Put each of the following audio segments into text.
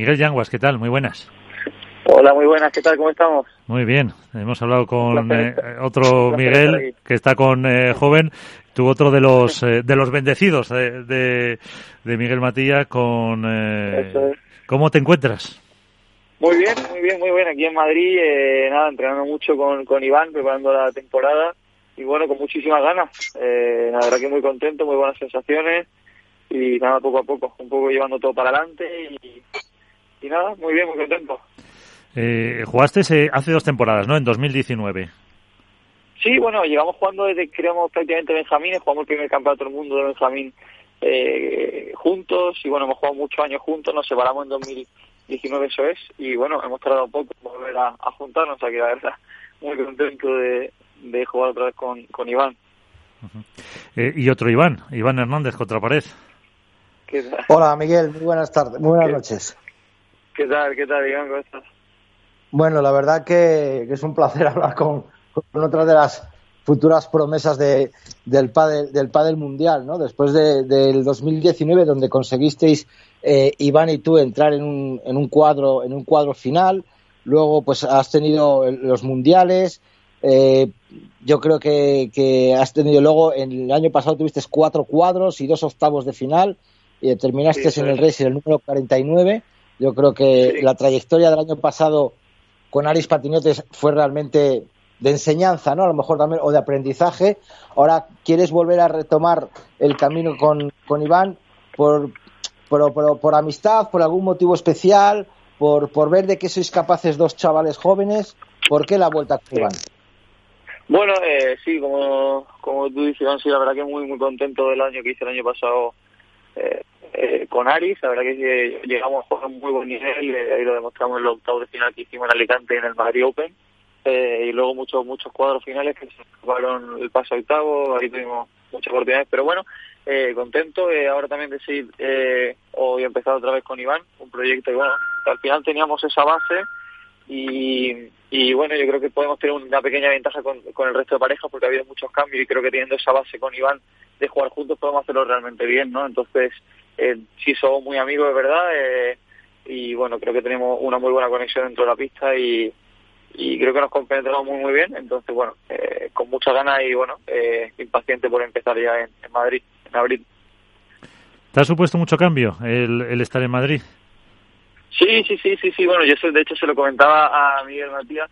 Miguel Yanguas, ¿qué tal? Muy buenas. Hola, muy buenas, ¿qué tal? ¿Cómo estamos? Muy bien, hemos hablado con eh, otro Miguel que está con eh, joven, tú otro de los eh, de los bendecidos de, de, Miguel Matías con... ¿Cómo te encuentras? Muy bien, muy bien, muy bien. Aquí en Madrid, nada, entrenando mucho con, con Iván, preparando la temporada y bueno, con muchísimas ganas. la verdad que muy contento, muy buenas sensaciones y nada, poco a poco, un poco llevando todo para adelante y, y nada, muy bien, muy contento. Eh, jugaste hace dos temporadas, ¿no? En 2019. Sí, bueno, llevamos jugando desde que creamos prácticamente Benjamín, jugamos el primer campeonato del mundo de Benjamín eh, juntos y bueno, hemos jugado muchos años juntos, nos separamos en 2019, eso es, y bueno, hemos tardado poco volver a, juntarnos, o sea que la verdad, muy contento de, de jugar otra vez con, con Iván. eh, y otro Iván, Iván Hernández contra pared. Hola Miguel, muy buenas tardes, muy buenas noches. ¿Qué tal? ¿Qué tal, Iván? ¿Cómo estás? Bueno, la verdad que, es un placer hablar con, con, otra de las futuras promesas de, del, pádel, del pádel mundial, ¿no? Después de, del 2019, donde conseguisteis, eh, Iván y tú, entrar en un, en un cuadro, en un cuadro final. Luego, pues has tenido los mundiales. Eh, yo creo que, que, has tenido luego, en el año pasado tuviste cuatro cuadros y dos octavos de final y terminaste en el Racing el número 49. Yo creo que la trayectoria del año pasado con Aris Patinetes fue realmente de enseñanza, ¿no? A lo mejor también, o de aprendizaje. Ahora quieres volver a retomar el camino con, con Iván por, por, por, amistad, por algún motivo especial, por, por ver de qué sois capaces dos chavales jóvenes. ¿Por qué la vuelta con Iván? Bueno, eh, sí, como, como tú dices, Iván, sí, la verdad que muy, muy contento del año que hice el año pasado eh, eh, con Aris. La verdad que llegamos a jugar a un muy buen nivel, eh, ahí lo demostramos en el octavo de final que hicimos en Alicante en el Madrid Open. Eh, y luego muchos muchos cuadros finales que se jugaron el paso octavo, ahí tuvimos muchas oportunidades, pero bueno, eh, contento eh, ahora también de seguir eh, hoy empezado otra vez con Iván, un proyecto y bueno, al final teníamos esa base y, y bueno, yo creo que podemos tener una pequeña ventaja con, con el resto de parejas porque ha habido muchos cambios y creo que teniendo esa base con Iván de jugar juntos podemos hacerlo realmente bien, ¿no? Entonces, eh, sí somos muy amigos, de verdad, eh, y bueno, creo que tenemos una muy buena conexión dentro de la pista y, y creo que nos compenetramos muy muy bien, entonces bueno, eh, con muchas ganas y bueno, eh, impaciente por empezar ya en, Madrid, en abril. ¿Te ha supuesto mucho cambio el, el estar en Madrid? Sí, sí, sí, sí, sí, bueno, yo de hecho se lo comentaba a Miguel Matías,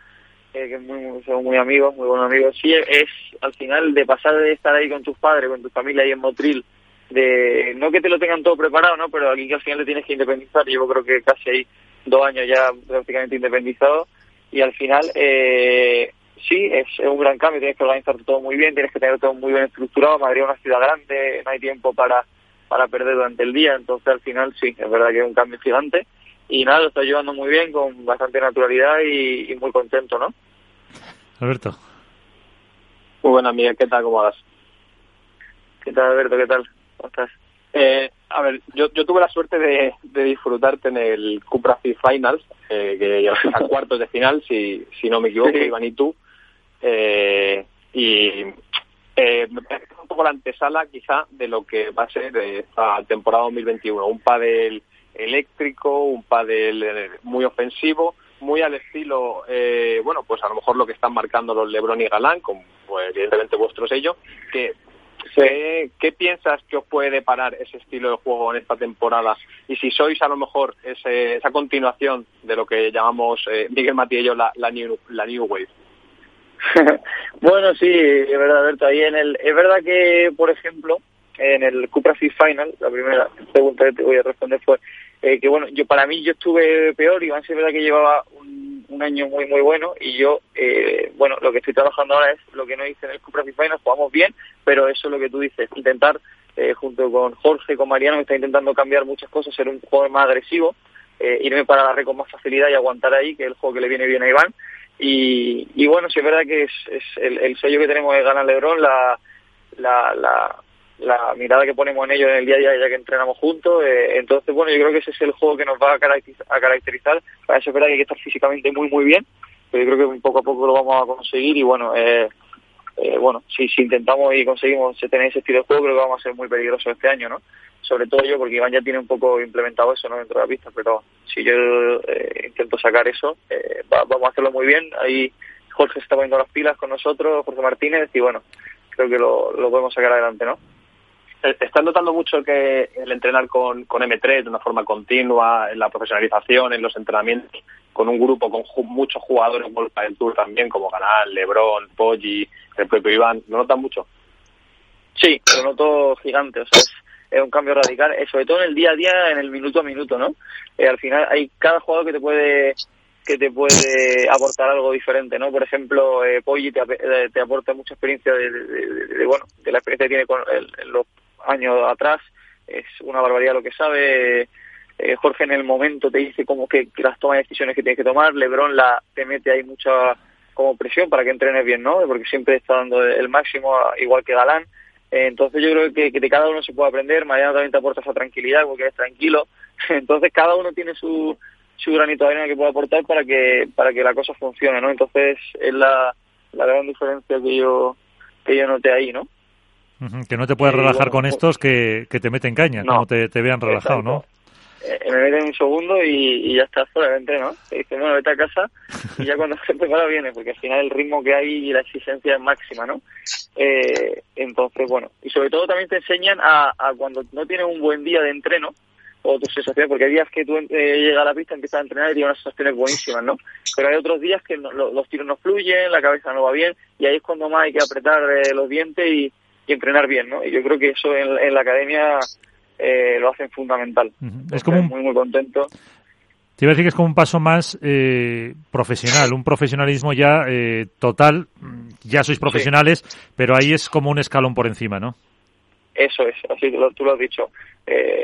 eh, que muy, somos muy amigos, muy buenos amigos, sí, es al final de pasar de estar ahí con tus padres, con tu familia ahí en Motril, de no que te lo tengan todo preparado, ¿no? Pero aquí que al final te tienes que independizar. Yo creo que casi hay dos años ya prácticamente independizado y al final eh, sí es, un gran cambio. Tienes que organizar todo muy bien, tienes que tener todo muy bien estructurado. Madrid es una ciudad grande, no hay tiempo para para perder durante el día. Entonces al final sí, es verdad que es un cambio gigante y nada, lo estoy llevando muy bien, con bastante naturalidad y, muy contento, ¿no? Alberto. Muy buena, Miguel, ¿qué tal? ¿Cómo vas? ¿Qué tal, Alberto? ¿Qué tal? Eh, a ver, yo, yo tuve la suerte de, de disfrutarte en el Cupra Finals, eh, que llegaste a cuartos de final, si, si no me equivoco, Iván y tú. Eh, y eh, me parece un poco la antesala quizá de lo que va a ser esta temporada 2021. Un pádel eléctrico, un pádel eh, muy ofensivo, muy al estilo, eh, bueno, pues a lo mejor lo que están marcando los Lebron y Galán, con pues, evidentemente vuestro sello, que ¿Qué, piensas que os puede deparar ese estilo de juego en esta temporada? Y si sois a lo mejor ese, esa continuación de lo que llamamos eh, Miguel yo la, la, new, la New Wave. bueno, sí, es verdad, Alberto. Ahí en el, es verdad que, por ejemplo, en el Cupra Fit Final, la primera pregunta que te voy a responder fue eh, que, bueno, yo para mí yo estuve peor y es verdad que llevaba un año muy muy bueno y yo eh, bueno lo que estoy trabajando ahora es lo que no hice en el Cupra Final jugamos bien pero eso es lo que tú dices intentar eh, junto con Jorge con Mariano me está intentando cambiar muchas cosas ser un jugador más agresivo eh, irme para la red con más facilidad y aguantar ahí que es el juego que le viene bien a Iván. Y, y bueno si es verdad que es, es el, el sello que tenemos de ganar Lebron la, la, la la mirada que ponemos en ellos en el día a día ya que entrenamos juntos. Eh, entonces, bueno, yo creo que ese es el juego que nos va a caracterizar. A caracterizar. Para eso es verdad que hay que estar físicamente muy, muy bien, pero yo creo que poco a poco lo vamos a conseguir y bueno, eh, eh, bueno, si, si intentamos y conseguimos tener ese estilo de juego, creo que vamos a ser muy peligrosos este año, ¿no? Sobre todo yo, porque Iván ya tiene un poco implementado eso, ¿no? Dentro de la pista, pero si yo eh, intento sacar eso, eh, vamos a hacerlo muy bien. Ahí Jorge está poniendo las pilas con nosotros, Jorge Martínez, y bueno, creo que lo, lo podemos sacar adelante, ¿no? ¿Estás notando mucho que el entrenar con, con M3 de una forma continua, en la profesionalización, en los entrenamientos, con un grupo con muchos jugadores Volta del Tour también, como Canal, Lebron, Poggi, el propio Iván, ¿lo notas mucho? Sí, lo noto gigante, o sea, es, un cambio radical, eh, sobre todo en el día a día, en el minuto a minuto, ¿no? Eh, al final hay cada jugador que te puede que te puede aportar algo diferente, ¿no? Por ejemplo, eh, Poggi te, eh, aporta mucha experiencia de, de, bueno, de la experiencia que tiene con el, los años atrás, es una barbaridad lo que sabe. Eh, Jorge en el momento te dice como que, las tomas de decisiones que tienes que tomar, Lebron la te mete ahí mucha como presión para que entrenes bien, ¿no? Porque siempre está dando el máximo, igual que Galán. Eh, entonces yo creo que, de cada uno se puede aprender. Mariano también te aporta esa tranquilidad porque eres tranquilo. Entonces cada uno tiene su, su granito de arena que puede aportar para que para que la cosa funcione, ¿no? Entonces es la, la gran diferencia que yo que yo noté ahí, ¿no? Que no te puedes relajar con estos que, que te meten caña, no, te, te vean relajado, ¿no? Eh, me meten un segundo y, ya estás fuera de entreno. Te dicen, bueno, vete a casa y ya cuando se prepara viene, porque al final el ritmo que hay y la exigencia es máxima, ¿no? Eh, entonces, bueno, y sobre todo también te enseñan a, a cuando no tienes un buen día de entreno, o tus sensaciones, porque hay días que tú eh, llegas a la pista, empiezas a entrenar y tienes unas sensaciones buenísimas, ¿no? Pero hay otros días que los tiros no fluyen, la cabeza no va bien, y ahí es cuando más hay que apretar eh, los dientes y, y entrenar bien, ¿no? Y yo creo que eso en, la academia eh, lo hacen fundamental. Es como muy, muy contento. Te iba a decir que es como un paso más eh, profesional, un profesionalismo ya eh, total. Ya sois profesionales, pero ahí es como un escalón por encima, ¿no? Eso es, así lo, tú lo has dicho.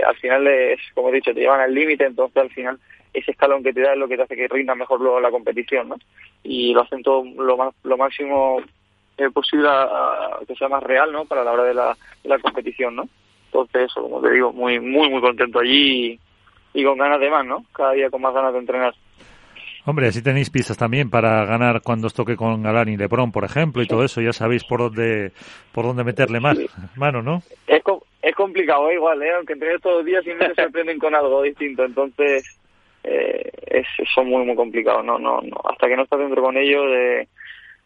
al final es, como he dicho, te llevan al límite, entonces al final ese escalón que te da es lo que te hace que rinda mejor luego la competición, ¿no? Y lo hacen todo lo, más, lo máximo eh, posible que sea más real, ¿no? Para la hora de la, la competición, ¿no? Entonces, eso, como te digo, muy, muy, muy contento allí y, con ganas de más, ¿no? Cada día con más ganas de entrenar. Hombre, así tenéis pistas también para ganar cuando os toque con Galán y Lebron, por ejemplo, y todo eso. Ya sabéis por dónde por dónde meterle más mano, ¿no? Es, es complicado, ¿eh? igual, ¿eh? Aunque entrenes todos los días siempre se sorprenden con algo distinto. Entonces, eh, es, son muy, muy complicados. No, no, no. Hasta que no estás dentro con ellos, de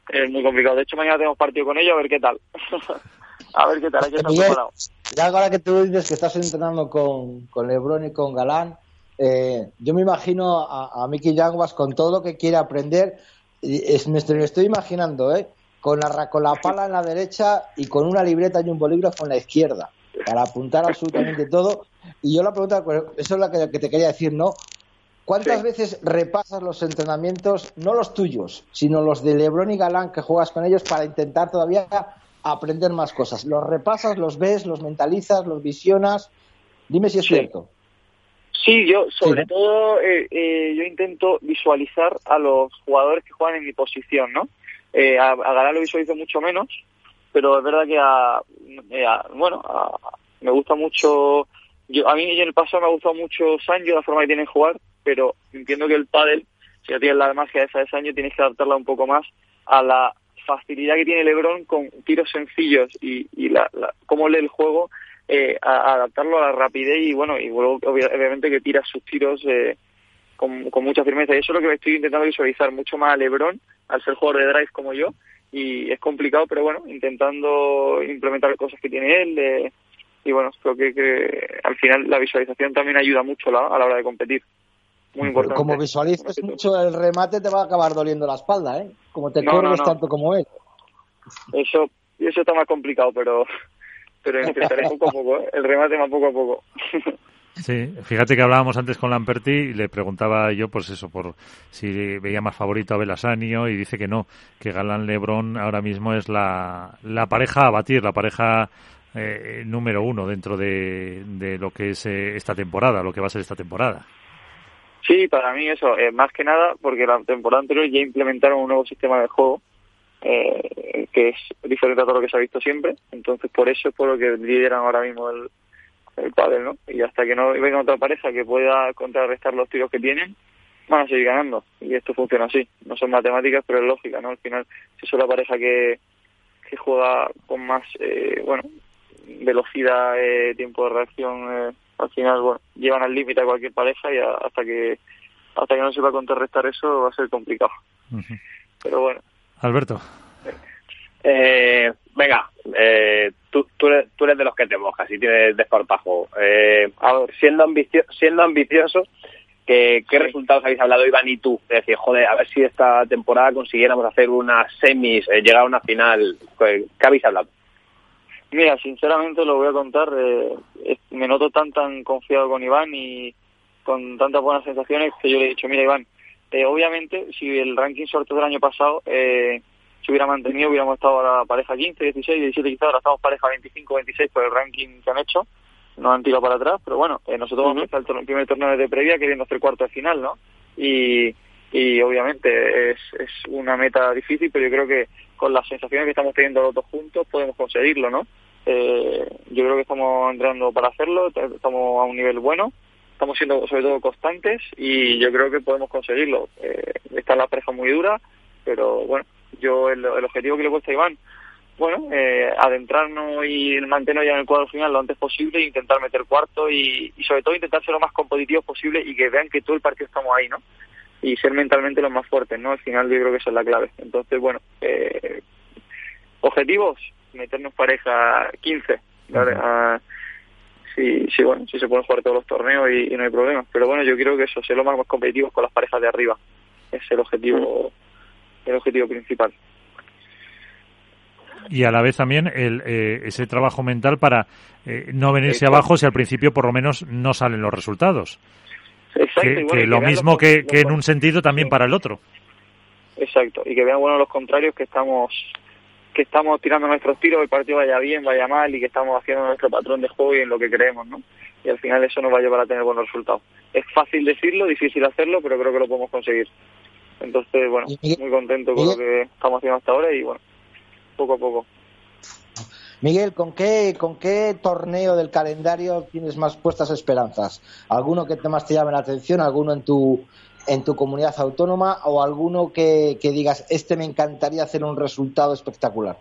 es muy complicado. De hecho, mañana tenemos partido con ellos, a ver qué tal. a ver qué tal, hay que estar Ya ahora que tú dices que estás entrenando con, con Lebron y con Galán, eh, yo me imagino a, a Mickey Yanguas con todo lo que quiere aprender. Es, me, estoy, me estoy imaginando, ¿eh? Con la, con la pala en la derecha y con una libreta y un bolígrafo en la izquierda para apuntar absolutamente todo. Y yo la pregunta, eso es lo que, que te quería decir, ¿no? ¿Cuántas veces repasas los entrenamientos, no los tuyos, sino los de Lebron y Galán que juegas con ellos para intentar todavía aprender más cosas? ¿Los repasas, los ves, los mentalizas, los visionas? Dime si es cierto. Sí, yo sobre todo eh, eh, yo intento visualizar a los jugadores que juegan en mi posición, ¿no? Eh, a, Galán lo visualizo mucho menos, pero es verdad que a, bueno, me gusta mucho yo, a mí en el pasado me ha gustado mucho Sancho, la forma que tiene de jugar, pero entiendo que el pádel, si ya tienes la magia esa de tienes que adaptarla un poco más a la facilidad que tiene LeBron con tiros sencillos y, y la, cómo lee el juego, eh, adaptarlo a la rapidez y bueno, y luego obviamente que tira sus tiros eh, con, mucha firmeza. Y eso es lo que estoy intentando visualizar mucho más a LeBron, al ser jugador de drive como yo, y es complicado, pero bueno, intentando implementar cosas que tiene él. Y bueno, creo que, que, al final la visualización también ayuda mucho a la hora de competir muy importante. Como visualices mucho el remate, te va a acabar doliendo la espalda, ¿eh? Como te no, tanto como él. Eso, eso está más complicado, pero, pero intentaré poco a poco, ¿eh? El remate más poco a poco. Sí, fíjate que hablábamos antes con Lamperti y le preguntaba yo, pues eso, por si veía más favorito a Belasanio y dice que no, que Galán Lebron ahora mismo es la, la pareja a batir, la pareja eh, número uno dentro de, de lo que es eh, esta temporada, lo que va a ser esta temporada. Sí, para mí eso, eh, más que nada porque la temporada anterior ya implementaron un nuevo sistema de juego eh, que es diferente a todo lo que se ha visto siempre, entonces por eso es por lo que lideran ahora mismo el, el pádel, ¿no? Y hasta que no venga otra pareja que pueda contrarrestar los tiros que tienen, van a seguir ganando. Y esto funciona así. No son matemáticas, pero es lógica, ¿no? Al final, si es la pareja que, que juega con más, eh, bueno, velocidad, eh, tiempo de reacción, eh, al final, bueno, llevan al límite a cualquier pareja y hasta que hasta que no se va a contrarrestar eso va a ser complicado. Pero bueno. Alberto. Eh, venga, eh, tú, tú, eres, tú, eres, de los que te mojas y tienes desparpajo. Eh, a ver, siendo, ambicio, siendo ambicioso, ¿qué, qué resultados habéis hablado Iván y tú? Es decir, joder, a ver si esta temporada consiguiéramos hacer unas semis, eh, llegar a una final. ¿Qué habéis hablado? Mira, sinceramente lo voy a contar. Eh, me noto tan tan confiado con Iván y con tantas buenas sensaciones que yo le he dicho, mira Iván, eh, obviamente si el ranking sorteo del año pasado eh, se hubiera mantenido, hubiéramos estado a la pareja 15, 16, 17 quizás, ahora estamos pareja 25, 26 por el ranking que han hecho, nos han tirado para atrás, pero bueno, eh, nosotros vamos a empezar el primer torneo de previa queriendo hacer cuarto de final, ¿no? Y, y obviamente es, es una meta difícil, pero yo creo que con las sensaciones que estamos teniendo los dos juntos podemos conseguirlo, ¿no? Eh, yo creo que estamos entrando para hacerlo, estamos a un nivel bueno, estamos siendo sobre todo constantes y yo creo que podemos conseguirlo. Eh, está la pareja muy dura, pero bueno, yo el, el objetivo que le he puesto a Iván, bueno, eh, adentrarnos y mantenernos ya en el cuadro final lo antes posible, intentar meter cuarto y, y sobre todo intentar ser lo más competitivos posible y que vean que todo el partido estamos ahí, ¿no? Y ser mentalmente los más fuertes, ¿no? Al final yo creo que esa es la clave. Entonces, bueno, eh, objetivos, meternos pareja 15, ¿vale? Uh -huh. sí, sí, bueno, sí se pueden jugar todos los torneos y, y, no hay problema. Pero bueno, yo quiero que eso, sea lo más, más competitivos con las parejas de arriba. Es el objetivo, el objetivo principal. Y a la vez también el, eh, ese trabajo mental para eh, no venirse abajo si al principio por lo menos no salen los resultados. Exacto, que, bueno, que que lo mismo los- que, los- que en un sentido también sí. para el otro. Exacto, y que vean bueno los contrarios que estamos que estamos tirando nuestros tiros, el partido vaya bien, vaya mal y que estamos haciendo nuestro patrón de juego y en lo que creemos, ¿no? Y al final eso nos va a llevar a tener buenos resultados. Es fácil decirlo, difícil hacerlo, pero creo que lo podemos conseguir. Entonces, bueno, muy contento con lo que estamos haciendo hasta ahora y bueno, poco a poco. Miguel, ¿con qué, ¿con qué torneo del calendario tienes más puestas esperanzas? ¿Alguno que te más te llame la atención? ¿Alguno en tu, en tu comunidad autónoma? ¿O alguno que, que digas, este me encantaría hacer un resultado espectacular?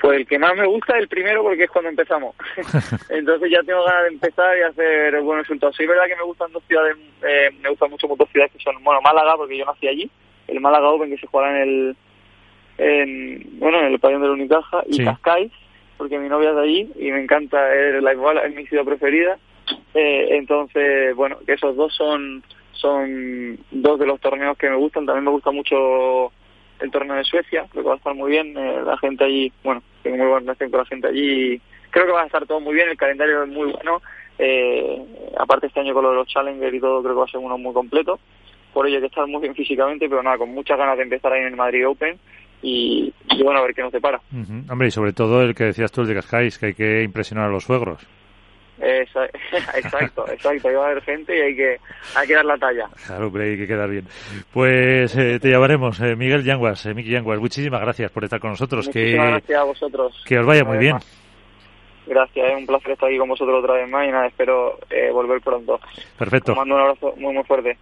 Pues el que más me gusta es el primero porque es cuando empezamos. Entonces ya tengo ganas de empezar y hacer buenos resultados. Sí, es verdad que me gustan dos ciudades, eh, me gustan mucho dos ciudades que son, bueno, Málaga, porque yo nací allí, el Málaga Open que se juega en el, en, bueno, en el pabellón de la Unicaja, y Sí. Cascais, porque mi novia es de allí y me encanta, es, la igual, es mi ciudad preferida. Eh, entonces, bueno, esos dos son, son dos de los torneos que me gustan. También me gusta mucho el torneo de Suecia, creo que va a estar muy bien, eh, la gente allí, bueno, tengo muy buena relación con la gente allí, creo que va a estar todo muy bien, el calendario es muy bueno, eh, aparte este año con lo de los Challenger y todo, creo que va a ser uno muy completo, por ello hay que estar muy bien físicamente, pero nada, con muchas ganas de empezar ahí en el Madrid Open y, y bueno, a ver qué nos depara. Ujú. Hombre, y sobre todo el que decías tú, el de Cascais, que hay que impresionar a los suegros. Exacto, exacto, ahí va a haber gente y hay que, hay que dar la talla. Claro, hombre, hay que quedar bien. Pues eh, te llamaremos, eh, Miguel Yanguas, eh, Miki Yanguas. Muchísimas gracias por estar con nosotros. Muchísimas Que, gracias a vosotros. que os vaya muy bien. más. Gracias, es un placer estar aquí con vosotros otra vez más y nada, espero eh, volver pronto. Perfecto. Os mando un abrazo muy muy fuerte.